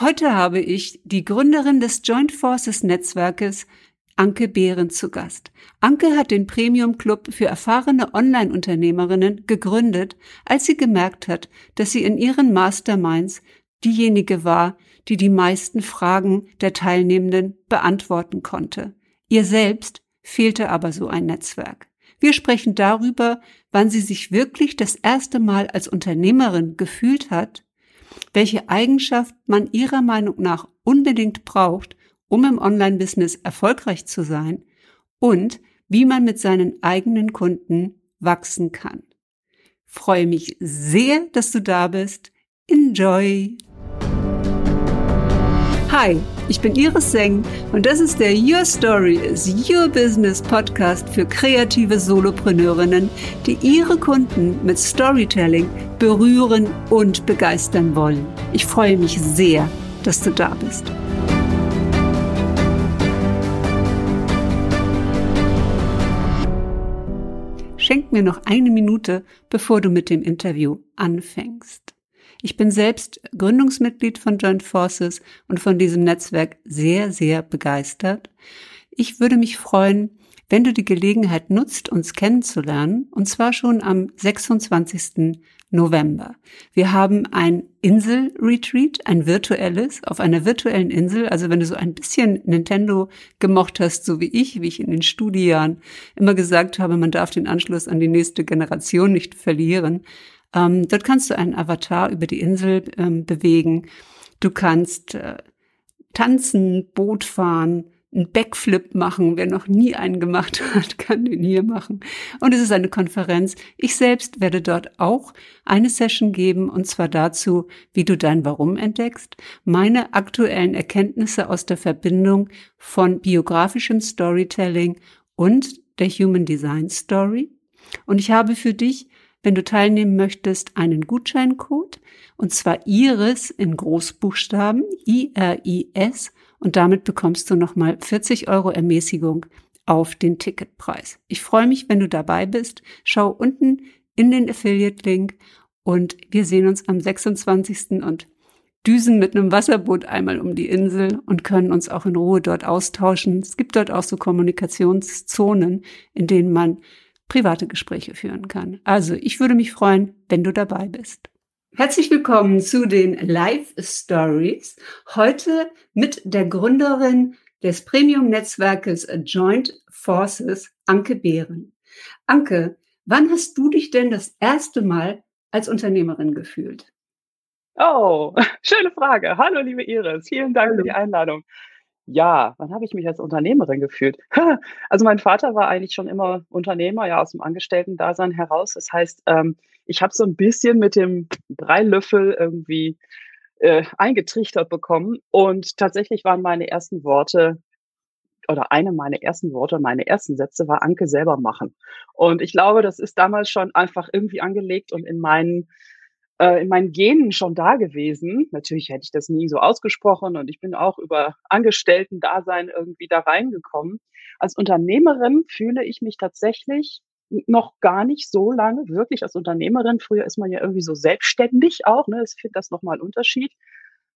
Heute habe ich die Gründerin des Joint Forces Netzwerkes, Anke Behren, zu Gast. Anke hat den Premium Club für erfahrene Online-Unternehmerinnen gegründet, als sie gemerkt hat, dass sie in ihren Masterminds diejenige war, die die meisten Fragen der Teilnehmenden beantworten konnte. Ihr selbst fehlte aber so ein Netzwerk. Wir sprechen darüber, wann sie sich wirklich das erste Mal als Unternehmerin gefühlt hat welche Eigenschaft man Ihrer Meinung nach unbedingt braucht, um im Online-Business erfolgreich zu sein und wie man mit seinen eigenen Kunden wachsen kann. Freue mich sehr, dass du da bist. Enjoy! Hi, ich bin Iris Seng und das ist der Your Story is Your Business Podcast für kreative Solopreneurinnen, die ihre Kunden mit Storytelling berühren und begeistern wollen. Ich freue mich sehr, dass du da bist. Schenk mir noch eine Minute, bevor du mit dem Interview anfängst. Ich bin selbst Gründungsmitglied von Joint Forces und von diesem Netzwerk sehr, sehr begeistert. Ich würde mich freuen, wenn du die Gelegenheit nutzt, uns kennenzulernen, und zwar schon am 26. November. Wir haben ein Insel-Retreat, ein virtuelles, auf einer virtuellen Insel. Also wenn du so ein bisschen Nintendo gemocht hast, so wie ich, wie ich in den Studiejahren immer gesagt habe, man darf den Anschluss an die nächste Generation nicht verlieren, ähm, dort kannst du einen Avatar über die Insel ähm, bewegen. Du kannst äh, tanzen, Boot fahren, einen Backflip machen. Wer noch nie einen gemacht hat, kann den hier machen. Und es ist eine Konferenz. Ich selbst werde dort auch eine Session geben, und zwar dazu, wie du dein Warum entdeckst, meine aktuellen Erkenntnisse aus der Verbindung von biografischem Storytelling und der Human Design Story. Und ich habe für dich wenn du teilnehmen möchtest, einen Gutscheincode, und zwar IRIS in Großbuchstaben, I-R-I-S, und damit bekommst du nochmal 40 Euro Ermäßigung auf den Ticketpreis. Ich freue mich, wenn du dabei bist. Schau unten in den Affiliate-Link und wir sehen uns am 26. und düsen mit einem Wasserboot einmal um die Insel und können uns auch in Ruhe dort austauschen. Es gibt dort auch so Kommunikationszonen, in denen man private Gespräche führen kann. Also ich würde mich freuen, wenn du dabei bist. Herzlich willkommen zu den Live Stories. Heute mit der Gründerin des Premium-Netzwerkes Joint Forces, Anke Behren. Anke, wann hast du dich denn das erste Mal als Unternehmerin gefühlt? Oh, schöne Frage. Hallo, liebe Iris. Vielen Dank Hallo. für die Einladung. Ja, wann habe ich mich als Unternehmerin gefühlt? Also mein Vater war eigentlich schon immer Unternehmer, ja, aus dem Angestellten-Dasein heraus. Das heißt, ähm, ich habe so ein bisschen mit dem Breilöffel irgendwie äh, eingetrichtert bekommen. Und tatsächlich waren meine ersten Worte oder eine meiner ersten Worte, meine ersten Sätze war Anke selber machen. Und ich glaube, das ist damals schon einfach irgendwie angelegt und in meinen äh, in meinen Genen schon da gewesen. Natürlich hätte ich das nie so ausgesprochen und ich bin auch über Angestellten-Dasein irgendwie da reingekommen. Als Unternehmerin fühle ich mich tatsächlich noch gar nicht so lange wirklich als Unternehmerin. Früher ist man ja irgendwie so selbstständig auch. Ne? Ich finde das nochmal ein Unterschied.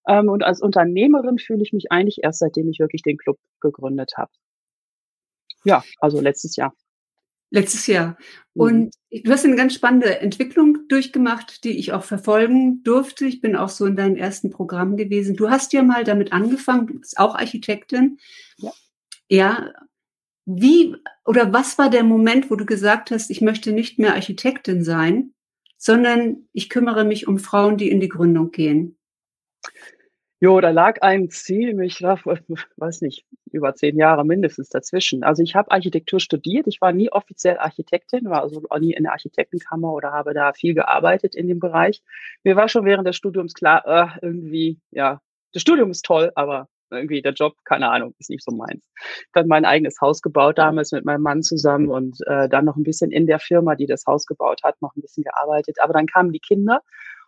Ähm, und als Unternehmerin fühle ich mich eigentlich erst seitdem ich wirklich den Club gegründet habe. Ja, also letztes Jahr. Letztes Jahr. Mhm. Und du hast eine ganz spannende Entwicklung durchgemacht, die ich auch verfolgen durfte. Ich bin auch so in deinem ersten Programm gewesen. Du hast ja mal damit angefangen, du bist auch Architektin. Ja. Ja. Wie oder was war der Moment, wo du gesagt hast, ich möchte nicht mehr Architektin sein, sondern ich kümmere mich um Frauen, die in die Gründung gehen? Jo, da lag ein Ziel, ich war, weiß nicht, über zehn Jahre mindestens dazwischen. Also ich habe Architektur studiert. Ich war nie offiziell Architektin, war also auch nie in der Architektenkammer oder habe da viel gearbeitet in dem Bereich. Mir war schon während des Studiums klar, äh, irgendwie, ja, das Studium ist toll, aber irgendwie der Job, keine Ahnung, ist nicht so meins. Ich habe mein eigenes Haus gebaut damals mit meinem Mann zusammen und äh, dann noch ein bisschen in der Firma, die das Haus gebaut hat, noch ein bisschen gearbeitet. Aber dann kamen die Kinder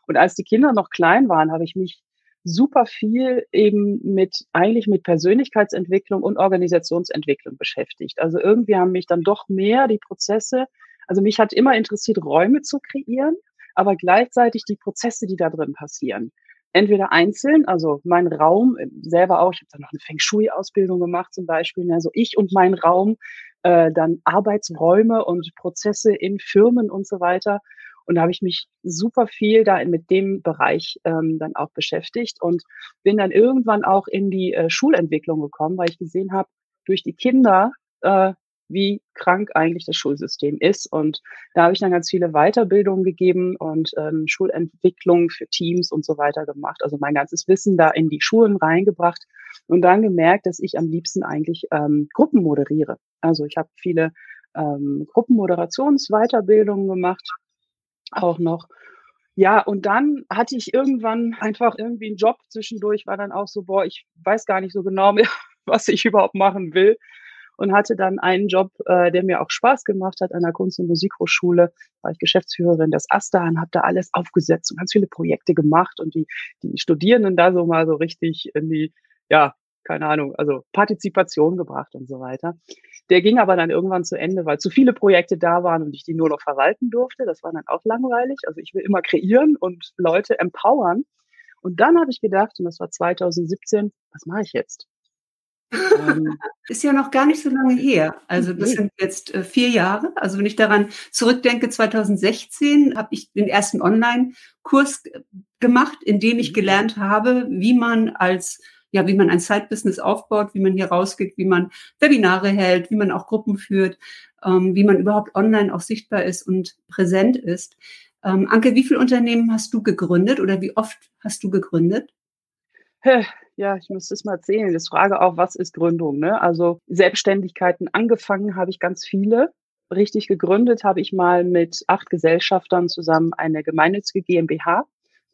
und als die Kinder noch klein waren, habe ich mich super viel eben mit, eigentlich mit Persönlichkeitsentwicklung und Organisationsentwicklung beschäftigt. Also irgendwie haben mich dann doch mehr die Prozesse, also mich hat immer interessiert, Räume zu kreieren, aber gleichzeitig die Prozesse, die da drin passieren. entweder einzeln, also mein Raum selber auch, ich habe dann noch eine Feng Shui-Ausbildung gemacht zum Beispiel, ne, also ich und mein Raum, äh, dann Arbeitsräume und Prozesse in Firmen und so weiter. Und da habe ich mich super viel da mit dem Bereich ähm, dann auch beschäftigt und bin dann irgendwann auch in die äh, Schulentwicklung gekommen, weil ich gesehen habe, durch die Kinder äh, wie krank eigentlich das Schulsystem ist. Und da habe ich dann ganz viele Weiterbildungen gegeben und ähm, Schulentwicklung für Teams und so weiter gemacht. Also mein ganzes Wissen da in die Schulen reingebracht und dann gemerkt, dass ich am liebsten eigentlich ähm, Gruppen moderiere. Also ich habe viele ähm, Gruppenmoderationsweiterbildungen gemacht, auch noch. Ja, und dann hatte ich irgendwann einfach irgendwie einen Job zwischendurch, war dann auch so, boah, ich weiß gar nicht so genau mehr, was ich überhaupt machen will und hatte dann einen Job, äh, der mir auch Spaß gemacht hat an der Kunst- und Musikhochschule. War ich Geschäftsführerin des AStA und habe da alles aufgesetzt und ganz viele Projekte gemacht und die, die Studierenden da so mal so richtig in die, ja, keine Ahnung, also Partizipation gebracht und so weiter. Der ging aber dann irgendwann zu Ende, weil zu viele Projekte da waren und ich die nur noch verwalten durfte. Das war dann auch langweilig. Also ich will immer kreieren und Leute empowern. Und dann habe ich gedacht, und das war 2017, was mache ich jetzt? Ähm, ist ja noch gar nicht so lange her. Also das sind jetzt äh, vier Jahre. Also wenn ich daran zurückdenke, 2016 habe ich den ersten Online-Kurs gemacht, in dem ich mhm. gelernt habe, wie man als ja, wie man ein Side-Business aufbaut, wie man hier rausgeht, wie man Webinare hält, wie man auch Gruppen führt, ähm, wie man überhaupt online auch sichtbar ist und präsent ist. Ähm, Anke, wie viele Unternehmen hast du gegründet oder wie oft hast du gegründet? Ja, ich müsste es mal erzählen. Das frage auch, was ist Gründung? Ne? Also Selbstständigkeiten angefangen habe ich ganz viele. Richtig gegründet habe ich mal mit acht Gesellschaftern zusammen eine gemeinnützige GmbH.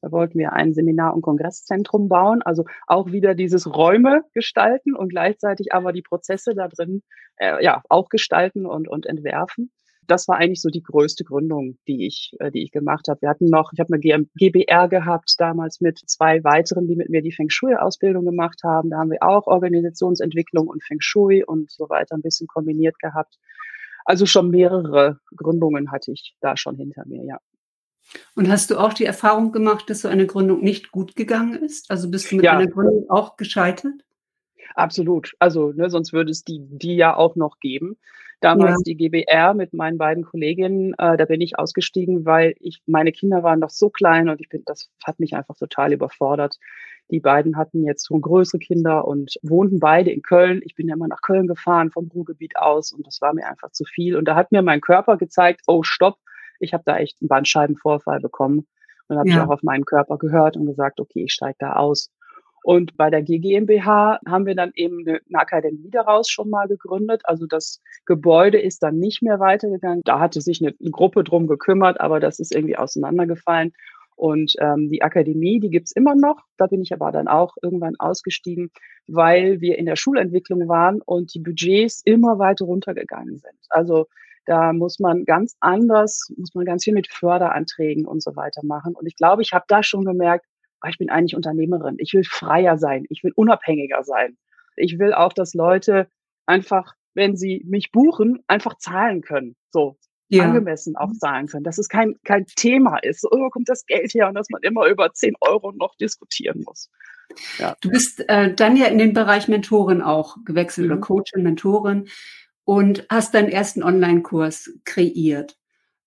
Da wollten wir ein Seminar- und Kongresszentrum bauen, also auch wieder dieses Räume gestalten und gleichzeitig aber die Prozesse da drin äh, ja auch gestalten und, und entwerfen das war eigentlich so die größte Gründung, die ich, äh, die ich gemacht habe. Wir hatten noch, ich habe eine GBR gehabt damals mit zwei weiteren, die mit mir die Feng Shui-Ausbildung gemacht haben. Da haben wir auch Organisationsentwicklung und Feng Shui und so weiter ein bisschen kombiniert gehabt. Also schon mehrere Gründungen hatte ich da schon hinter mir, ja. Und hast du auch die Erfahrung gemacht, dass so eine Gründung nicht gut gegangen ist? Also bist du mit ja. einer Gründung auch gescheitert? Absolut. Also, ne, sonst würde es die, die ja auch noch geben. Damals ja. die GBR mit meinen beiden Kolleginnen, äh, da bin ich ausgestiegen, weil ich, meine Kinder waren noch so klein und ich bin, das hat mich einfach total überfordert. Die beiden hatten jetzt schon größere Kinder und wohnten beide in Köln. Ich bin ja immer nach Köln gefahren vom Ruhrgebiet aus und das war mir einfach zu viel. Und da hat mir mein Körper gezeigt, oh stopp, ich habe da echt einen Bandscheibenvorfall bekommen. Und habe ja. ich auch auf meinen Körper gehört und gesagt, okay, ich steige da aus. Und bei der GmbH haben wir dann eben eine, Akademie daraus schon mal gegründet. Also das Gebäude ist dann nicht mehr weitergegangen. Da hatte sich eine, eine Gruppe drum gekümmert, aber das ist irgendwie auseinandergefallen. Und ähm, die Akademie, die gibt's immer noch. Da bin ich aber dann auch irgendwann ausgestiegen, weil wir in der Schulentwicklung waren und die Budgets immer weiter runtergegangen sind. Also da muss man ganz anders, muss man ganz viel mit Förderanträgen und so weiter machen. Und ich glaube, ich habe da schon gemerkt, oh, ich bin eigentlich Unternehmerin. Ich will freier sein. Ich will unabhängiger sein. Ich will auch, dass Leute einfach, wenn sie mich buchen, einfach zahlen können. So. Ja. angemessen auch zahlen können, dass es kein, kein Thema ist, so oh, kommt das Geld her und dass man immer über 10 Euro noch diskutieren muss. Ja. Du bist äh, dann ja in den Bereich Mentorin auch gewechselt mhm. oder Coachin, Mentorin und hast deinen ersten Online-Kurs kreiert.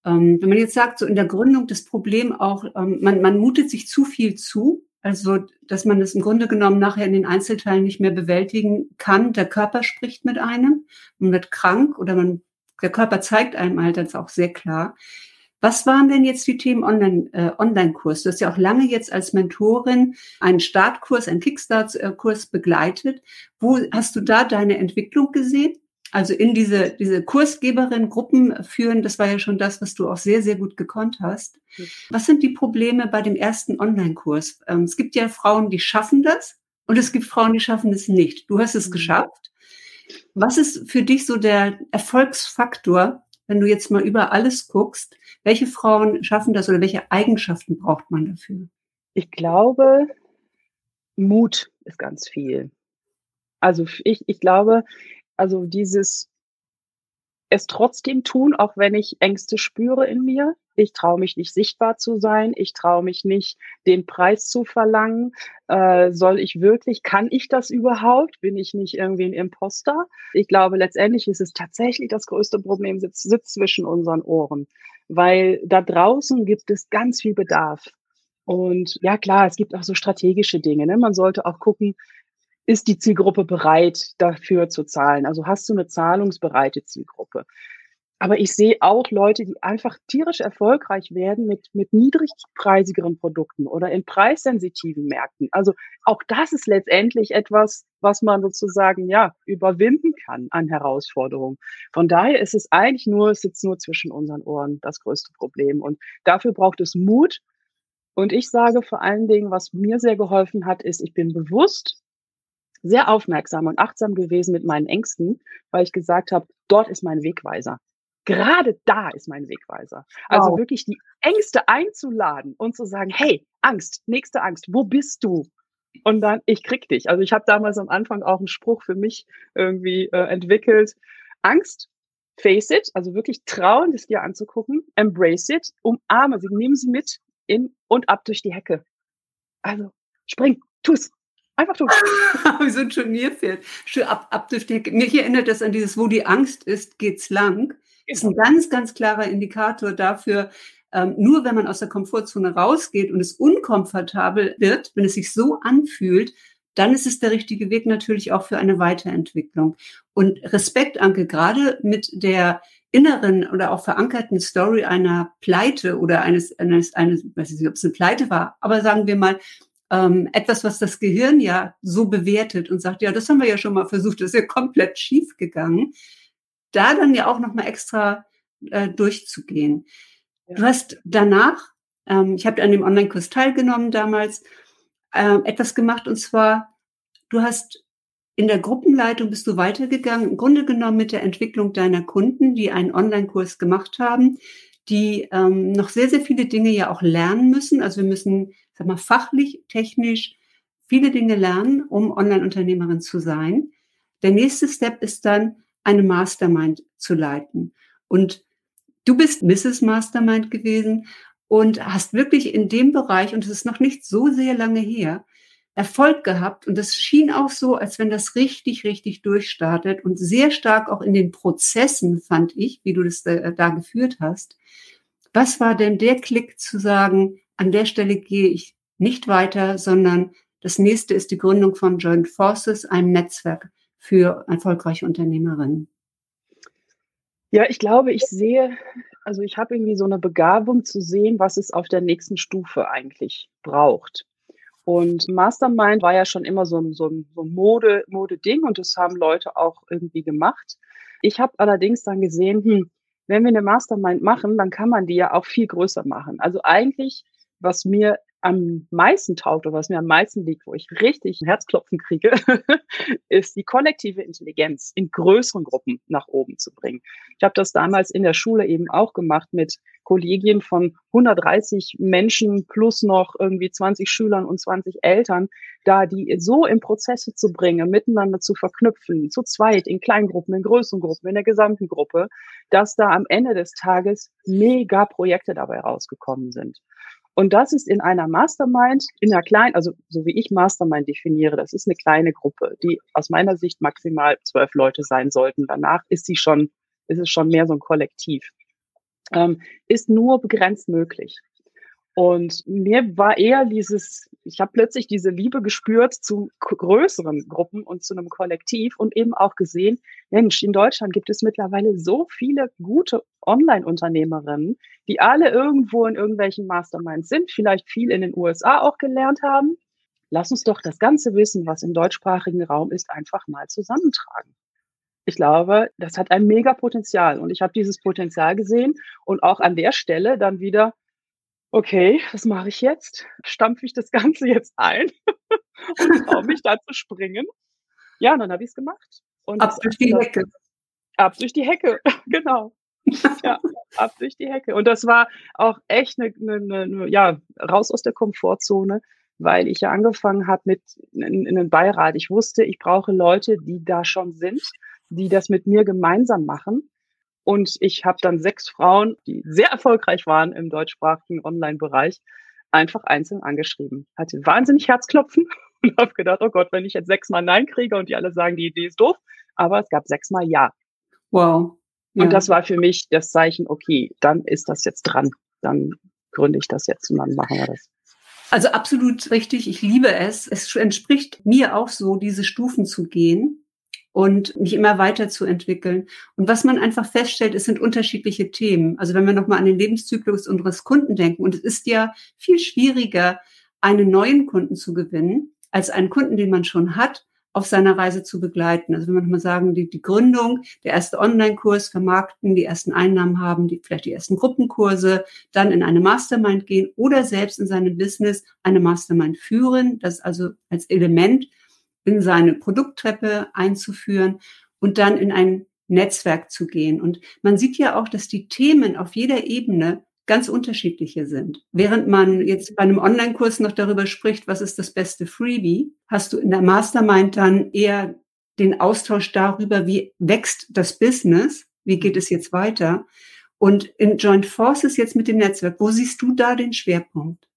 Ähm, wenn man jetzt sagt, so in der Gründung das Problem auch, ähm, man, man mutet sich zu viel zu, also dass man es im Grunde genommen nachher in den Einzelteilen nicht mehr bewältigen kann. Der Körper spricht mit einem, man wird krank oder man, der Körper zeigt einem halt das auch sehr klar. Was waren denn jetzt die Themen Online, äh, Online-Kurs? Du hast ja auch lange jetzt als Mentorin einen Startkurs, einen Kickstart-Kurs begleitet. Wo hast du da deine Entwicklung gesehen? Also in diese, diese Kursgeberin Gruppen führen, das war ja schon das, was du auch sehr, sehr gut gekonnt hast. Was sind die Probleme bei dem ersten Online-Kurs? Ähm, es gibt ja Frauen, die schaffen das und es gibt Frauen, die schaffen es nicht. Du hast es mhm. geschafft. Was ist für dich so der Erfolgsfaktor, wenn du jetzt mal über alles guckst? Welche Frauen schaffen das oder welche Eigenschaften braucht man dafür? Ich glaube, Mut ist ganz viel. Also ich, ich glaube, also dieses es trotzdem tun, auch wenn ich Ängste spüre in mir. ich traue mich nicht sichtbar zu sein, ich traue mich nicht, den Preis zu verlangen. Äh, soll ich wirklich, kann ich das überhaupt? Bin ich nicht irgendwie ein Imposter? Ich glaube, letztendlich ist es tatsächlich das größte Problem, sitzt, sitzt zwischen unseren Ohren, weil da draußen gibt es ganz viel Bedarf. Und ja, klar, es gibt auch so strategische Dinge. Ne? Man sollte auch gucken, ist die Zielgruppe bereit, dafür zu zahlen? Also hast du eine zahlungsbereite Zielgruppe? Aber ich sehe auch Leute, die einfach tierisch erfolgreich werden mit, mit niedrigpreisigeren Produkten oder in preissensitiven Märkten. Also auch das ist letztendlich etwas, was man sozusagen, ja, überwinden kann an Herausforderungen. Von daher ist es eigentlich nur, es sitzt nur zwischen unseren Ohren das größte Problem. Und dafür braucht es Mut. Und ich sage vor allen Dingen, was mir sehr geholfen hat, ist, ich bin bewusst sehr aufmerksam und achtsam gewesen mit meinen Ängsten, weil ich gesagt habe, dort ist mein Wegweiser. Gerade da ist mein Wegweiser. Also wow. wirklich die Ängste einzuladen und zu sagen, hey, Angst, nächste Angst, wo bist du? Und dann, ich krieg dich. Also ich habe damals am Anfang auch einen Spruch für mich irgendwie äh, entwickelt. Angst, face it, also wirklich trauen, das dir anzugucken, embrace it, umarme sie, nehmen sie mit in und ab durch die Hecke. Also spring, tu's. Einfach tun. Wie so ein Turnierpferd. Schön ab, ab durch die Hecke. Mich erinnert das an dieses, wo die Angst ist, geht's lang. Ist ein genau. ganz, ganz klarer Indikator dafür, ähm, nur wenn man aus der Komfortzone rausgeht und es unkomfortabel wird, wenn es sich so anfühlt, dann ist es der richtige Weg natürlich auch für eine Weiterentwicklung. Und Respekt, Anke, gerade mit der inneren oder auch verankerten Story einer Pleite oder eines, eines, eines, weiß ich nicht, ob es eine Pleite war, aber sagen wir mal, ähm, etwas, was das Gehirn ja so bewertet und sagt, ja, das haben wir ja schon mal versucht, das ist ja komplett schief gegangen, da dann ja auch nochmal extra äh, durchzugehen. Ja. Du hast danach, ähm, ich habe an dem Online-Kurs teilgenommen damals, äh, etwas gemacht und zwar, du hast in der Gruppenleitung bist du weitergegangen, im Grunde genommen mit der Entwicklung deiner Kunden, die einen Online-Kurs gemacht haben, die ähm, noch sehr, sehr viele Dinge ja auch lernen müssen. Also wir müssen sag mal, fachlich, technisch viele Dinge lernen, um Online-Unternehmerin zu sein. Der nächste Step ist dann, eine Mastermind zu leiten. Und du bist Mrs. Mastermind gewesen und hast wirklich in dem Bereich, und es ist noch nicht so sehr lange her, Erfolg gehabt. Und das schien auch so, als wenn das richtig, richtig durchstartet und sehr stark auch in den Prozessen, fand ich, wie du das da, da geführt hast. Was war denn der Klick zu sagen, an der Stelle gehe ich nicht weiter, sondern das nächste ist die Gründung von Joint Forces, einem Netzwerk für erfolgreiche Unternehmerinnen. Ja, ich glaube, ich sehe, also ich habe irgendwie so eine Begabung zu sehen, was es auf der nächsten Stufe eigentlich braucht. Und Mastermind war ja schon immer so ein, so ein, so ein Mode, Mode-Ding und das haben Leute auch irgendwie gemacht. Ich habe allerdings dann gesehen, hm, wenn wir eine Mastermind machen, dann kann man die ja auch viel größer machen. Also eigentlich was mir am meisten taugt oder was mir am meisten liegt, wo ich richtig Herzklopfen kriege, ist die kollektive Intelligenz in größeren Gruppen nach oben zu bringen. Ich habe das damals in der Schule eben auch gemacht mit Kollegien von 130 Menschen plus noch irgendwie 20 Schülern und 20 Eltern, da die so in Prozesse zu bringen, miteinander zu verknüpfen, zu zweit, in Kleingruppen, in größeren Gruppen, in der gesamten Gruppe, dass da am Ende des Tages mega Projekte dabei rausgekommen sind. Und das ist in einer Mastermind, in einer kleinen, also so wie ich Mastermind definiere, das ist eine kleine Gruppe, die aus meiner Sicht maximal zwölf Leute sein sollten. Danach ist sie schon, ist es schon mehr so ein Kollektiv. Ähm, ist nur begrenzt möglich. Und mir war eher dieses, ich habe plötzlich diese Liebe gespürt zu größeren Gruppen und zu einem Kollektiv und eben auch gesehen, Mensch, in Deutschland gibt es mittlerweile so viele gute Online-Unternehmerinnen, die alle irgendwo in irgendwelchen Masterminds sind, vielleicht viel in den USA auch gelernt haben. Lass uns doch das ganze Wissen, was im deutschsprachigen Raum ist, einfach mal zusammentragen. Ich glaube, das hat ein mega Potenzial und ich habe dieses Potenzial gesehen und auch an der Stelle dann wieder okay, was mache ich jetzt? Stampfe ich das Ganze jetzt ein und traue mich da zu springen? Ja, und dann habe ich es gemacht. Und ab durch die Hecke. Ab durch die Hecke, genau. ja, ab durch die Hecke. Und das war auch echt eine, eine, eine, ja, raus aus der Komfortzone, weil ich ja angefangen habe mit in, in einem Beirat. Ich wusste, ich brauche Leute, die da schon sind, die das mit mir gemeinsam machen und ich habe dann sechs Frauen, die sehr erfolgreich waren im deutschsprachigen Online-Bereich, einfach einzeln angeschrieben. Hatte wahnsinnig Herzklopfen und habe gedacht, oh Gott, wenn ich jetzt sechsmal Nein kriege und die alle sagen, die Idee ist doof, aber es gab sechsmal Ja. Wow. Ja. Und das war für mich das Zeichen, okay, dann ist das jetzt dran. Dann gründe ich das jetzt und dann machen wir das. Also absolut richtig. Ich liebe es. Es entspricht mir auch so, diese Stufen zu gehen und mich immer weiterzuentwickeln. Und was man einfach feststellt, es sind unterschiedliche Themen. Also wenn wir nochmal an den Lebenszyklus unseres Kunden denken, und es ist ja viel schwieriger, einen neuen Kunden zu gewinnen, als einen Kunden, den man schon hat, auf seiner Reise zu begleiten. Also wenn wir nochmal sagen, die, die Gründung, der erste Online-Kurs vermarkten, die ersten Einnahmen haben, die, vielleicht die ersten Gruppenkurse, dann in eine Mastermind gehen oder selbst in seinem Business eine Mastermind führen, das also als Element in seine Produkttreppe einzuführen und dann in ein Netzwerk zu gehen. Und man sieht ja auch, dass die Themen auf jeder Ebene ganz unterschiedliche sind. Während man jetzt bei einem Online-Kurs noch darüber spricht, was ist das beste Freebie, hast du in der Mastermind dann eher den Austausch darüber, wie wächst das Business, wie geht es jetzt weiter. Und in Joint Forces jetzt mit dem Netzwerk, wo siehst du da den Schwerpunkt?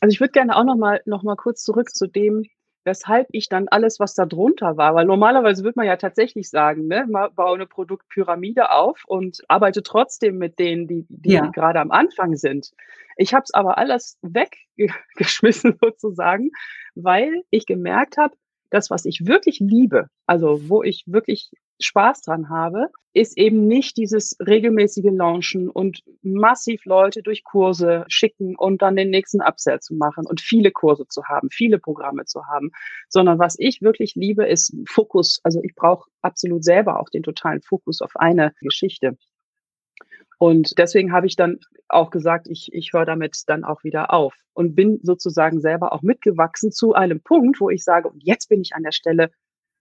Also ich würde gerne auch noch mal, noch mal kurz zurück zu dem, weshalb ich dann alles, was da drunter war, weil normalerweise würde man ja tatsächlich sagen, ne, baue eine Produktpyramide auf und arbeite trotzdem mit denen, die, die, ja. die gerade am Anfang sind. Ich habe es aber alles weggeschmissen sozusagen, weil ich gemerkt habe, das, was ich wirklich liebe, also wo ich wirklich Spaß dran habe, ist eben nicht dieses regelmäßige Launchen und massiv Leute durch Kurse schicken und dann den nächsten Upsell zu machen und viele Kurse zu haben, viele Programme zu haben, sondern was ich wirklich liebe, ist Fokus. Also ich brauche absolut selber auch den totalen Fokus auf eine Geschichte. Und deswegen habe ich dann auch gesagt, ich, ich höre damit dann auch wieder auf und bin sozusagen selber auch mitgewachsen zu einem Punkt, wo ich sage, jetzt bin ich an der Stelle,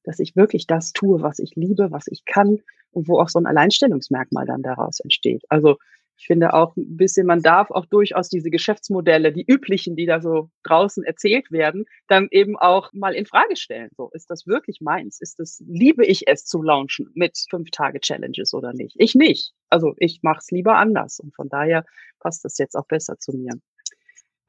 dass ich wirklich das tue, was ich liebe, was ich kann und wo auch so ein Alleinstellungsmerkmal dann daraus entsteht. Also ich finde auch ein bisschen, man darf auch durchaus diese Geschäftsmodelle, die üblichen, die da so draußen erzählt werden, dann eben auch mal in Frage stellen. So, ist das wirklich meins? Ist das, liebe ich es zu launchen mit fünf Tage Challenges oder nicht? Ich nicht. Also ich mache es lieber anders und von daher passt das jetzt auch besser zu mir.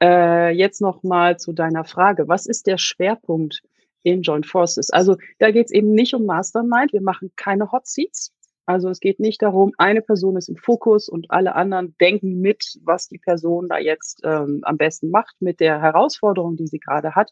Äh, jetzt noch mal zu deiner Frage. Was ist der Schwerpunkt in Joint Forces. Also da geht es eben nicht um Mastermind. Wir machen keine Hot Seats. Also es geht nicht darum, eine Person ist im Fokus und alle anderen denken mit, was die Person da jetzt ähm, am besten macht mit der Herausforderung, die sie gerade hat,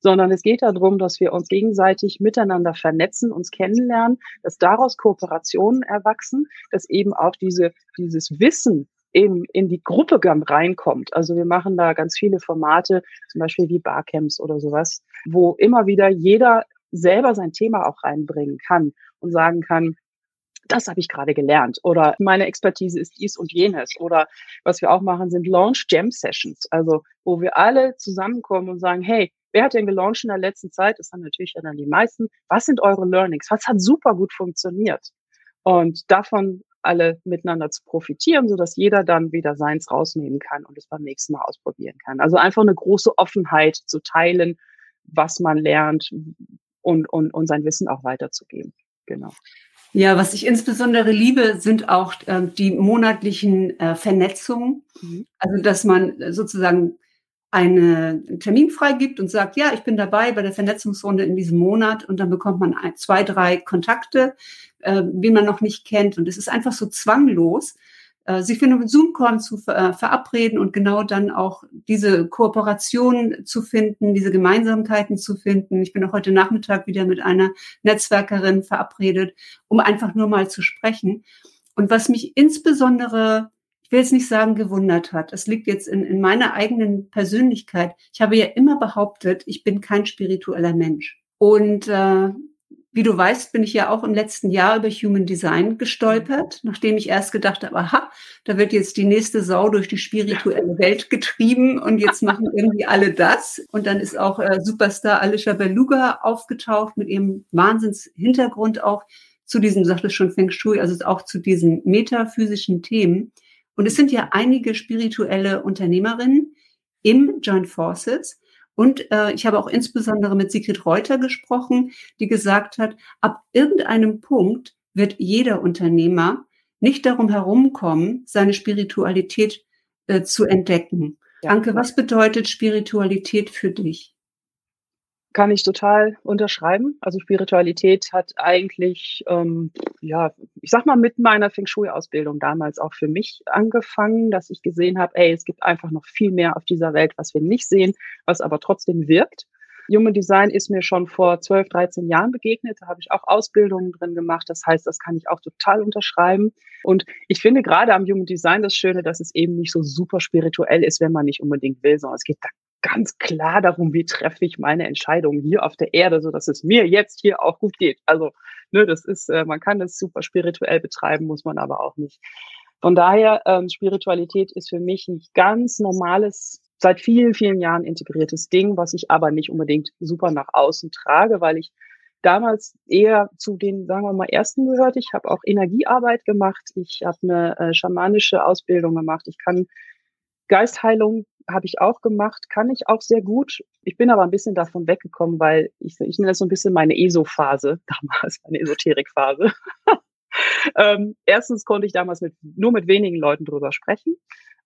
sondern es geht darum, dass wir uns gegenseitig miteinander vernetzen, uns kennenlernen, dass daraus Kooperationen erwachsen, dass eben auch diese, dieses Wissen in, in die Gruppe reinkommt. Also wir machen da ganz viele Formate, zum Beispiel wie Barcamps oder sowas, wo immer wieder jeder selber sein Thema auch reinbringen kann und sagen kann, das habe ich gerade gelernt oder meine Expertise ist dies und jenes oder was wir auch machen sind Launch Jam Sessions, also wo wir alle zusammenkommen und sagen, hey, wer hat denn gelauncht in der letzten Zeit? Das haben natürlich dann die meisten. Was sind eure Learnings? Was hat super gut funktioniert? Und davon alle miteinander zu profitieren, so dass jeder dann wieder seins rausnehmen kann und es beim nächsten Mal ausprobieren kann. Also einfach eine große Offenheit zu teilen, was man lernt und, und, und sein Wissen auch weiterzugeben. Genau. Ja, was ich insbesondere liebe, sind auch äh, die monatlichen äh, Vernetzungen. Mhm. Also, dass man sozusagen einen Termin freigibt und sagt, ja, ich bin dabei bei der Vernetzungsrunde in diesem Monat und dann bekommt man ein, zwei, drei Kontakte, äh, wie man noch nicht kennt und es ist einfach so zwanglos, äh, sich für einen Zoom-Call zu ver äh, verabreden und genau dann auch diese Kooperation zu finden, diese Gemeinsamkeiten zu finden. Ich bin auch heute Nachmittag wieder mit einer Netzwerkerin verabredet, um einfach nur mal zu sprechen. Und was mich insbesondere ich will jetzt nicht sagen, gewundert hat. Es liegt jetzt in, in meiner eigenen Persönlichkeit. Ich habe ja immer behauptet, ich bin kein spiritueller Mensch. Und äh, wie du weißt, bin ich ja auch im letzten Jahr über Human Design gestolpert, nachdem ich erst gedacht habe, aha, da wird jetzt die nächste Sau durch die spirituelle Welt getrieben und jetzt machen irgendwie alle das. Und dann ist auch äh, Superstar Alicia Beluga aufgetaucht mit ihrem Wahnsinnshintergrund auch zu diesem, sagte schon Feng Shui, also auch zu diesen metaphysischen Themen. Und es sind ja einige spirituelle Unternehmerinnen im Joint Forces. Und äh, ich habe auch insbesondere mit Sigrid Reuter gesprochen, die gesagt hat, ab irgendeinem Punkt wird jeder Unternehmer nicht darum herumkommen, seine Spiritualität äh, zu entdecken. Ja. Anke, was bedeutet Spiritualität für dich? Kann ich total unterschreiben. Also Spiritualität hat eigentlich, ähm, ja, ich sag mal, mit meiner Feng Shui-Ausbildung damals auch für mich angefangen, dass ich gesehen habe, ey, es gibt einfach noch viel mehr auf dieser Welt, was wir nicht sehen, was aber trotzdem wirkt. Human Design ist mir schon vor 12, 13 Jahren begegnet. Da habe ich auch Ausbildungen drin gemacht. Das heißt, das kann ich auch total unterschreiben. Und ich finde gerade am Human Design das Schöne, dass es eben nicht so super spirituell ist, wenn man nicht unbedingt will, sondern es geht da ganz klar darum, wie treffe ich meine Entscheidungen hier auf der Erde, so dass es mir jetzt hier auch gut geht. Also, ne, das ist, äh, man kann das super spirituell betreiben, muss man aber auch nicht. Von daher, ähm, Spiritualität ist für mich ein ganz normales seit vielen, vielen Jahren integriertes Ding, was ich aber nicht unbedingt super nach außen trage, weil ich damals eher zu den, sagen wir mal, ersten gehört. Ich habe auch Energiearbeit gemacht. Ich habe eine äh, schamanische Ausbildung gemacht. Ich kann Geistheilung habe ich auch gemacht, kann ich auch sehr gut. Ich bin aber ein bisschen davon weggekommen, weil ich, ich nenne das so ein bisschen meine ESO-Phase, damals meine Esoterik-Phase. ähm, erstens konnte ich damals mit, nur mit wenigen Leuten drüber sprechen.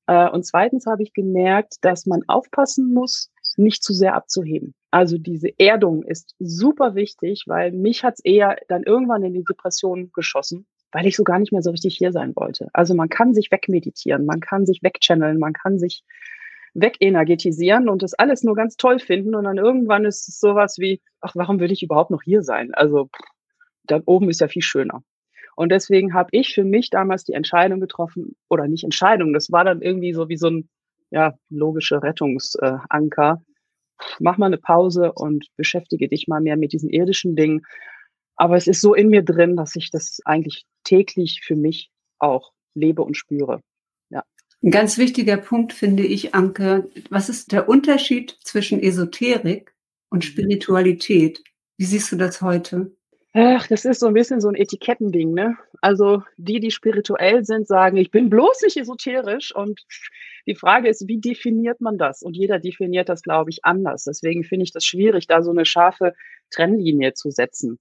Äh, und zweitens habe ich gemerkt, dass man aufpassen muss, nicht zu sehr abzuheben. Also diese Erdung ist super wichtig, weil mich hat's eher dann irgendwann in die Depression geschossen, weil ich so gar nicht mehr so richtig hier sein wollte. Also man kann sich wegmeditieren, man kann sich wegchanneln, man kann sich wegenergetisieren und das alles nur ganz toll finden und dann irgendwann ist es sowas wie, ach, warum will ich überhaupt noch hier sein? Also da oben ist ja viel schöner. Und deswegen habe ich für mich damals die Entscheidung getroffen, oder nicht Entscheidung, das war dann irgendwie so wie so ein ja, logischer Rettungsanker. Mach mal eine Pause und beschäftige dich mal mehr mit diesen irdischen Dingen. Aber es ist so in mir drin, dass ich das eigentlich täglich für mich auch lebe und spüre. Ein ganz wichtiger Punkt finde ich, Anke. Was ist der Unterschied zwischen Esoterik und mhm. Spiritualität? Wie siehst du das heute? Ach, das ist so ein bisschen so ein Etikettending, ne? Also die, die spirituell sind, sagen, ich bin bloß nicht esoterisch. Und die Frage ist, wie definiert man das? Und jeder definiert das, glaube ich, anders. Deswegen finde ich das schwierig, da so eine scharfe Trennlinie zu setzen.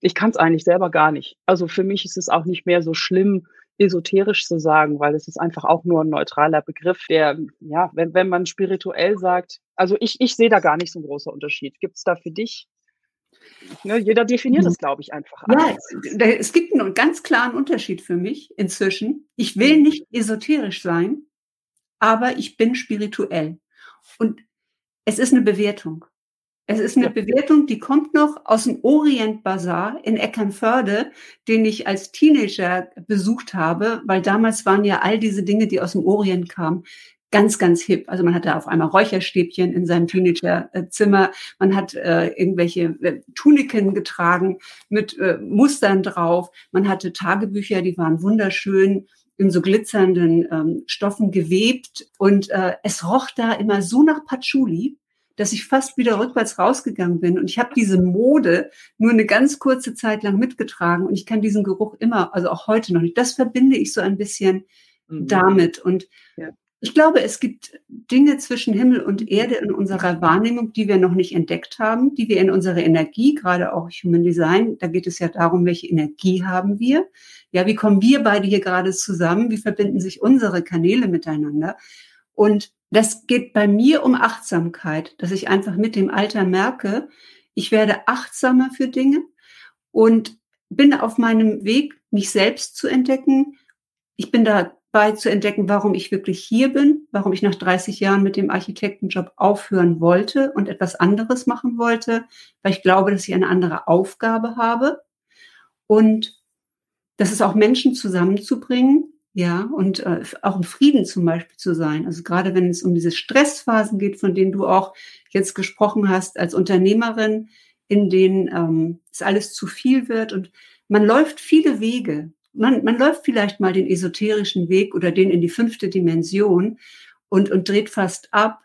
Ich kann es eigentlich selber gar nicht. Also für mich ist es auch nicht mehr so schlimm, esoterisch zu sagen, weil es ist einfach auch nur ein neutraler Begriff, der, ja, wenn, wenn man spirituell sagt, also ich, ich sehe da gar nicht so einen großen Unterschied. Gibt es da für dich Ne, jeder definiert das, mhm. glaube ich, einfach. Ja, es gibt einen ganz klaren Unterschied für mich inzwischen. Ich will mhm. nicht esoterisch sein, aber ich bin spirituell. Und es ist eine Bewertung. Es ist eine Bewertung, die kommt noch aus dem Orient Bazaar in Eckernförde, den ich als Teenager besucht habe, weil damals waren ja all diese Dinge, die aus dem Orient kamen, ganz, ganz hip. Also man hatte auf einmal Räucherstäbchen in seinem Teenagerzimmer, man hat äh, irgendwelche äh, Tuniken getragen mit äh, Mustern drauf, man hatte Tagebücher, die waren wunderschön in so glitzernden ähm, Stoffen gewebt. Und äh, es roch da immer so nach Patchouli, dass ich fast wieder rückwärts rausgegangen bin. Und ich habe diese Mode nur eine ganz kurze Zeit lang mitgetragen und ich kann diesen Geruch immer, also auch heute noch nicht. Das verbinde ich so ein bisschen mhm. damit. Und ja. Ich glaube, es gibt Dinge zwischen Himmel und Erde in unserer Wahrnehmung, die wir noch nicht entdeckt haben, die wir in unserer Energie, gerade auch Human Design, da geht es ja darum, welche Energie haben wir? Ja, wie kommen wir beide hier gerade zusammen? Wie verbinden sich unsere Kanäle miteinander? Und das geht bei mir um Achtsamkeit, dass ich einfach mit dem Alter merke, ich werde achtsamer für Dinge und bin auf meinem Weg, mich selbst zu entdecken. Ich bin da bei zu entdecken, warum ich wirklich hier bin, warum ich nach 30 Jahren mit dem Architektenjob aufhören wollte und etwas anderes machen wollte, weil ich glaube, dass ich eine andere Aufgabe habe und das ist auch Menschen zusammenzubringen, ja, und äh, auch im Frieden zum Beispiel zu sein. Also gerade wenn es um diese Stressphasen geht, von denen du auch jetzt gesprochen hast als Unternehmerin, in denen ähm, es alles zu viel wird und man läuft viele Wege man, man läuft vielleicht mal den esoterischen Weg oder den in die fünfte Dimension und, und dreht fast ab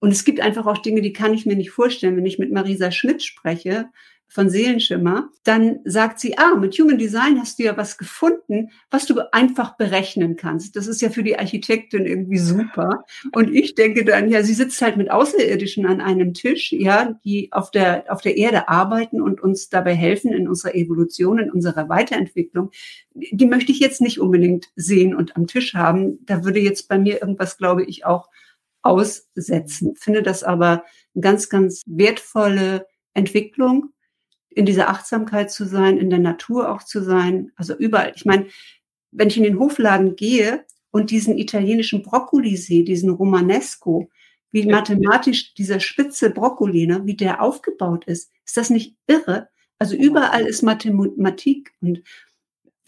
Und es gibt einfach auch Dinge, die kann ich mir nicht vorstellen. Wenn ich mit Marisa Schmidt spreche, von Seelenschimmer, dann sagt sie, ah, mit Human Design hast du ja was gefunden, was du einfach berechnen kannst. Das ist ja für die Architektin irgendwie super. Und ich denke dann, ja, sie sitzt halt mit Außerirdischen an einem Tisch, ja, die auf der, auf der Erde arbeiten und uns dabei helfen in unserer Evolution, in unserer Weiterentwicklung. Die möchte ich jetzt nicht unbedingt sehen und am Tisch haben. Da würde jetzt bei mir irgendwas, glaube ich, auch aussetzen. Finde das aber eine ganz, ganz wertvolle Entwicklung in dieser Achtsamkeit zu sein, in der Natur auch zu sein, also überall. Ich meine, wenn ich in den Hofladen gehe und diesen italienischen Brokkoli sehe, diesen Romanesco, wie mathematisch dieser spitze Brokkoli, ne, wie der aufgebaut ist, ist das nicht irre? Also überall ist Mathematik und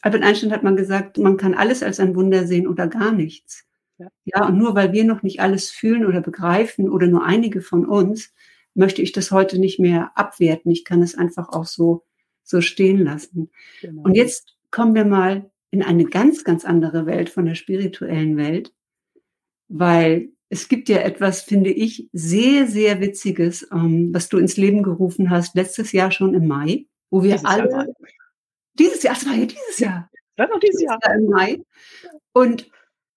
Albert Einstein hat mal gesagt, man kann alles als ein Wunder sehen oder gar nichts. Ja. ja, und nur weil wir noch nicht alles fühlen oder begreifen oder nur einige von uns, möchte ich das heute nicht mehr abwerten. Ich kann es einfach auch so, so stehen lassen. Genau. Und jetzt kommen wir mal in eine ganz, ganz andere Welt von der spirituellen Welt, weil es gibt ja etwas, finde ich, sehr, sehr Witziges, ähm, was du ins Leben gerufen hast, letztes Jahr schon im Mai, wo wir dieses alle, Jahr dieses Jahr, es war ja dieses Jahr, war noch dieses Jahr. Jahr im Mai, und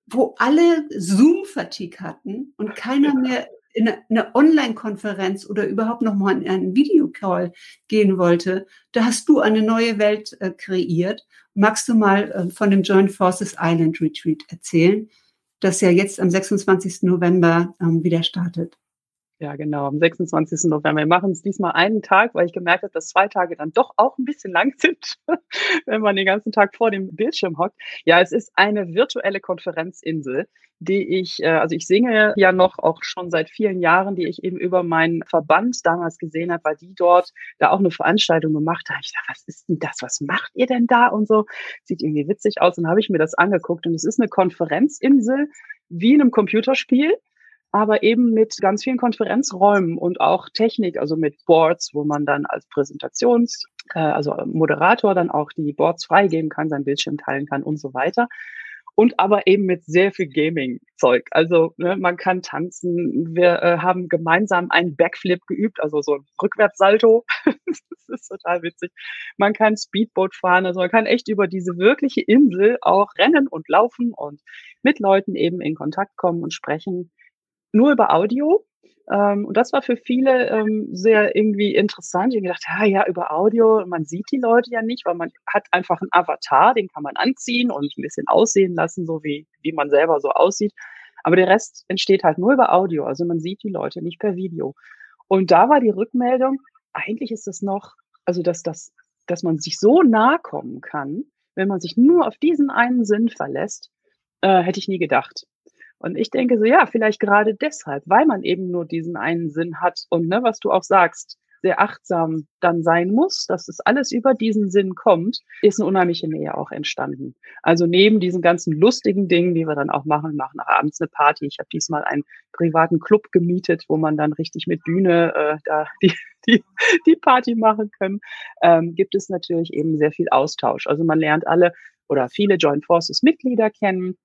wo alle Zoom-Fatigue hatten und keiner mehr in eine Online-Konferenz oder überhaupt noch mal in einen Videocall gehen wollte, da hast du eine neue Welt äh, kreiert. Magst du mal äh, von dem Joint Forces Island Retreat erzählen, das ja jetzt am 26. November ähm, wieder startet? Ja, genau, am 26. November. Wir machen es diesmal einen Tag, weil ich gemerkt habe, dass zwei Tage dann doch auch ein bisschen lang sind, wenn man den ganzen Tag vor dem Bildschirm hockt. Ja, es ist eine virtuelle Konferenzinsel, die ich, äh, also ich singe ja noch auch schon seit vielen Jahren, die ich eben über meinen Verband damals gesehen habe, weil die dort da auch eine Veranstaltung gemacht haben. Ich dachte, was ist denn das? Was macht ihr denn da? Und so. Sieht irgendwie witzig aus. Und habe ich mir das angeguckt. Und es ist eine Konferenzinsel wie in einem Computerspiel aber eben mit ganz vielen Konferenzräumen und auch Technik, also mit Boards, wo man dann als Präsentations, äh, also Moderator dann auch die Boards freigeben kann, sein Bildschirm teilen kann und so weiter. Und aber eben mit sehr viel Gaming-Zeug. Also ne, man kann tanzen. Wir äh, haben gemeinsam einen Backflip geübt, also so ein Rückwärtssalto. das ist total witzig. Man kann Speedboat fahren, also man kann echt über diese wirkliche Insel auch rennen und laufen und mit Leuten eben in Kontakt kommen und sprechen nur über Audio. Ähm, und das war für viele ähm, sehr irgendwie interessant. Ich habe gedacht, ja, ja, über Audio, man sieht die Leute ja nicht, weil man hat einfach einen Avatar, den kann man anziehen und ein bisschen aussehen lassen, so wie, wie man selber so aussieht. Aber der Rest entsteht halt nur über Audio. Also man sieht die Leute nicht per Video. Und da war die Rückmeldung, eigentlich ist es noch, also dass, dass, dass man sich so nahe kommen kann, wenn man sich nur auf diesen einen Sinn verlässt, äh, hätte ich nie gedacht. Und ich denke so, ja, vielleicht gerade deshalb, weil man eben nur diesen einen Sinn hat und ne, was du auch sagst, sehr achtsam dann sein muss, dass es alles über diesen Sinn kommt, ist eine unheimliche Nähe auch entstanden. Also neben diesen ganzen lustigen Dingen, die wir dann auch machen, machen abends eine Party. Ich habe diesmal einen privaten Club gemietet, wo man dann richtig mit Bühne äh, da die, die, die Party machen können, ähm, gibt es natürlich eben sehr viel Austausch. Also man lernt alle oder viele Joint Forces Mitglieder kennen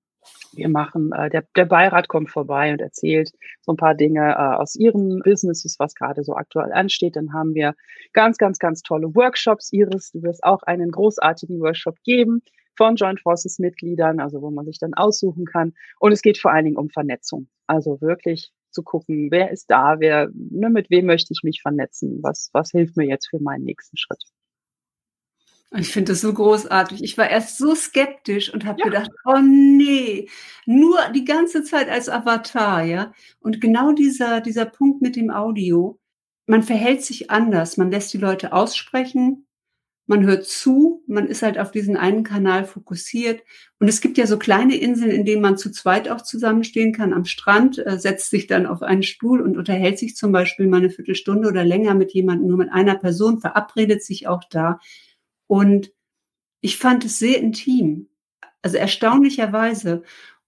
wir machen, äh, der, der Beirat kommt vorbei und erzählt so ein paar Dinge äh, aus ihren Businesses, was gerade so aktuell ansteht. Dann haben wir ganz, ganz, ganz tolle Workshops. Iris, du wirst auch einen großartigen Workshop geben von Joint Forces Mitgliedern, also wo man sich dann aussuchen kann. Und es geht vor allen Dingen um Vernetzung. Also wirklich zu gucken, wer ist da, wer, ne, mit wem möchte ich mich vernetzen, was, was hilft mir jetzt für meinen nächsten Schritt. Ich finde das so großartig. Ich war erst so skeptisch und habe ja. gedacht, oh nee, nur die ganze Zeit als Avatar, ja. Und genau dieser, dieser Punkt mit dem Audio, man verhält sich anders, man lässt die Leute aussprechen, man hört zu, man ist halt auf diesen einen Kanal fokussiert. Und es gibt ja so kleine Inseln, in denen man zu zweit auch zusammenstehen kann am Strand, äh, setzt sich dann auf einen Stuhl und unterhält sich zum Beispiel mal eine Viertelstunde oder länger mit jemandem, nur mit einer Person, verabredet sich auch da. Und ich fand es sehr intim, also erstaunlicherweise.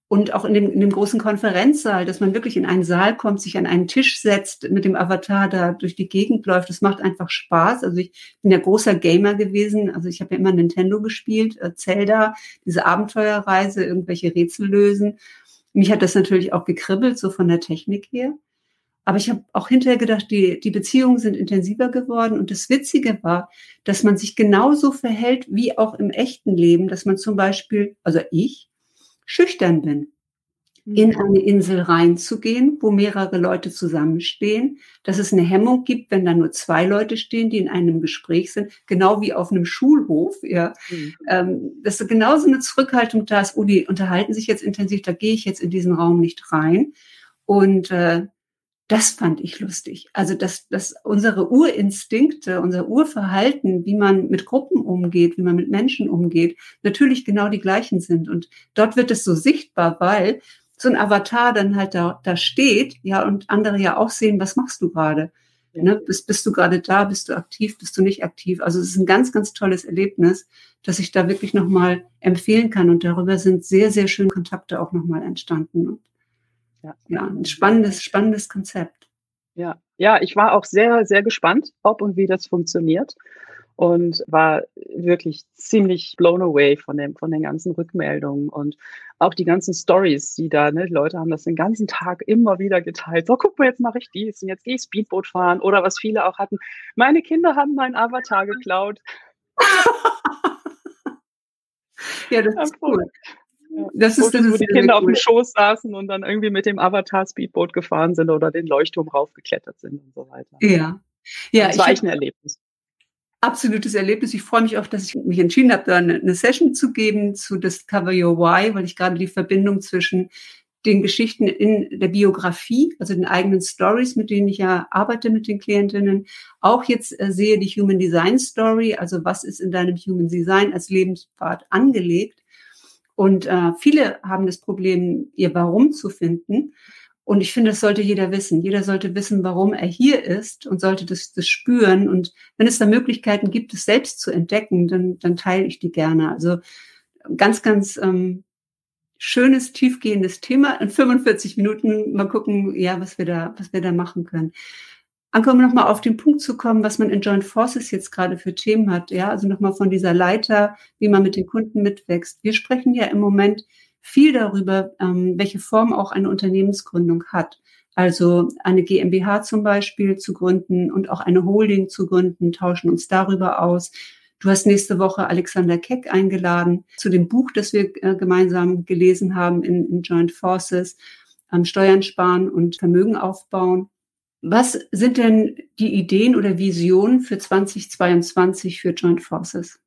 Und auch in dem, in dem großen Konferenzsaal, dass man wirklich in einen Saal kommt, sich an einen Tisch setzt, mit dem Avatar da durch die Gegend läuft, das macht einfach Spaß. Also ich bin ja großer Gamer gewesen, also ich habe ja immer Nintendo gespielt, äh, Zelda, diese Abenteuerreise, irgendwelche Rätsel lösen. Mich hat das natürlich auch gekribbelt, so von der Technik her. Aber ich habe auch hinterher gedacht, die, die Beziehungen sind intensiver geworden. Und das Witzige war, dass man sich genauso verhält wie auch im echten Leben, dass man zum Beispiel, also ich, schüchtern bin in mhm. eine Insel reinzugehen, wo mehrere Leute zusammenstehen, dass es eine Hemmung gibt, wenn da nur zwei Leute stehen, die in einem Gespräch sind, genau wie auf einem Schulhof, ja, mhm. ähm, dass so genauso eine Zurückhaltung da ist, oh, die unterhalten sich jetzt intensiv, da gehe ich jetzt in diesen Raum nicht rein. Und äh, das fand ich lustig. Also, dass, dass unsere Urinstinkte, unser Urverhalten, wie man mit Gruppen umgeht, wie man mit Menschen umgeht, natürlich genau die gleichen sind. Und dort wird es so sichtbar, weil so ein Avatar dann halt da, da steht, ja, und andere ja auch sehen, was machst du gerade? Ja. Ne? Bist, bist du gerade da? Bist du aktiv? Bist du nicht aktiv? Also es ist ein ganz, ganz tolles Erlebnis, das ich da wirklich nochmal empfehlen kann. Und darüber sind sehr, sehr schöne Kontakte auch nochmal entstanden. Ja, ja, ein spannendes, spannendes Konzept. Ja, ja, ich war auch sehr, sehr gespannt, ob und wie das funktioniert und war wirklich ziemlich blown away von, dem, von den ganzen Rückmeldungen und auch die ganzen Stories, die da, ne, die Leute haben das den ganzen Tag immer wieder geteilt. So, guck mal, jetzt mache ich dies und jetzt gehe ich Speedboot fahren oder was viele auch hatten. Meine Kinder haben meinen Avatar geklaut. ja, das ist cool. Das ist, das wo die Kinder cool. auf dem Schoß saßen und dann irgendwie mit dem Avatar Speedboot gefahren sind oder den Leuchtturm raufgeklettert sind und so weiter. Ja. Ja, das war echt ein Erlebnis absolutes Erlebnis. Ich freue mich auch, dass ich mich entschieden habe, da eine, eine Session zu geben zu Discover Your Why, weil ich gerade die Verbindung zwischen den Geschichten in der Biografie, also den eigenen Stories, mit denen ich ja arbeite mit den Klientinnen, auch jetzt äh, sehe die Human Design Story, also was ist in deinem Human Design als Lebenspfad angelegt. Und äh, viele haben das Problem, ihr Warum zu finden. Und ich finde, das sollte jeder wissen. Jeder sollte wissen, warum er hier ist und sollte das, das spüren. Und wenn es da Möglichkeiten gibt, es selbst zu entdecken, dann, dann teile ich die gerne. Also ganz, ganz ähm, schönes, tiefgehendes Thema. In 45 Minuten mal gucken, ja, was wir da, was wir da machen können. Anke, um nochmal auf den Punkt zu kommen, was man in Joint Forces jetzt gerade für Themen hat, ja, also nochmal von dieser Leiter, wie man mit den Kunden mitwächst. Wir sprechen ja im Moment viel darüber, ähm, welche Form auch eine Unternehmensgründung hat. Also eine GmbH zum Beispiel zu gründen und auch eine Holding zu gründen, tauschen uns darüber aus. Du hast nächste Woche Alexander Keck eingeladen zu dem Buch, das wir äh, gemeinsam gelesen haben in, in Joint Forces, ähm, Steuern sparen und Vermögen aufbauen. Was sind denn die Ideen oder Visionen für 2022 für Joint Forces?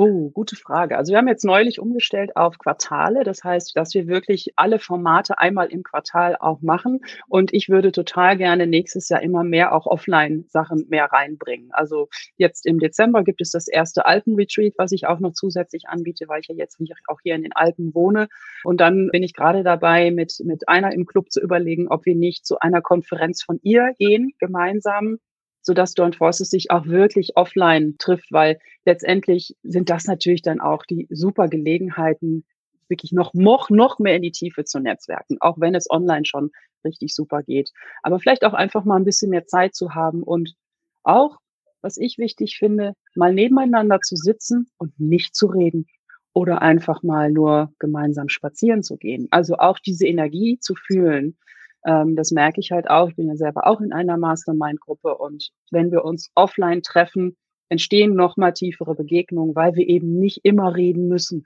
Oh, gute Frage. Also wir haben jetzt neulich umgestellt auf Quartale. Das heißt, dass wir wirklich alle Formate einmal im Quartal auch machen. Und ich würde total gerne nächstes Jahr immer mehr auch Offline-Sachen mehr reinbringen. Also jetzt im Dezember gibt es das erste Alpen-Retreat, was ich auch noch zusätzlich anbiete, weil ich ja jetzt auch hier in den Alpen wohne. Und dann bin ich gerade dabei, mit, mit einer im Club zu überlegen, ob wir nicht zu einer Konferenz von ihr gehen, gemeinsam sodass Joint Forces sich auch wirklich offline trifft, weil letztendlich sind das natürlich dann auch die super Gelegenheiten, wirklich noch, noch, noch mehr in die Tiefe zu netzwerken, auch wenn es online schon richtig super geht. Aber vielleicht auch einfach mal ein bisschen mehr Zeit zu haben und auch, was ich wichtig finde, mal nebeneinander zu sitzen und nicht zu reden oder einfach mal nur gemeinsam spazieren zu gehen. Also auch diese Energie zu fühlen, ähm, das merke ich halt auch. Ich bin ja selber auch in einer Mastermind-Gruppe und wenn wir uns offline treffen, entstehen noch mal tiefere Begegnungen, weil wir eben nicht immer reden müssen.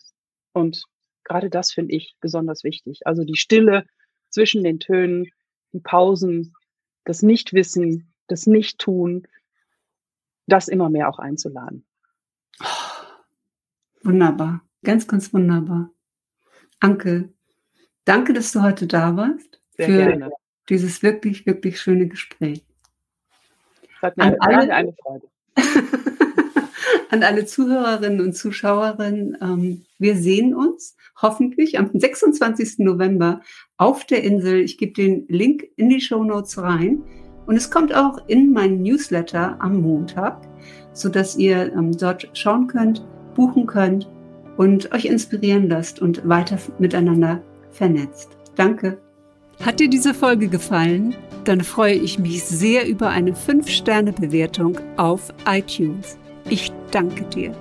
Und gerade das finde ich besonders wichtig. Also die Stille zwischen den Tönen, die Pausen, das Nichtwissen, das Nicht-Tun, das immer mehr auch einzuladen. Wunderbar, ganz, ganz wunderbar. Anke, danke, dass du heute da warst. Sehr für gerne. dieses wirklich, wirklich schöne Gespräch. Das hat mir an alle, eine Freude. an alle Zuhörerinnen und Zuschauerinnen, ähm, wir sehen uns hoffentlich am 26. November auf der Insel. Ich gebe den Link in die Show Notes rein. Und es kommt auch in meinen Newsletter am Montag, sodass ihr ähm, dort schauen könnt, buchen könnt und euch inspirieren lasst und weiter miteinander vernetzt. Danke. Hat dir diese Folge gefallen? Dann freue ich mich sehr über eine 5-Sterne-Bewertung auf iTunes. Ich danke dir.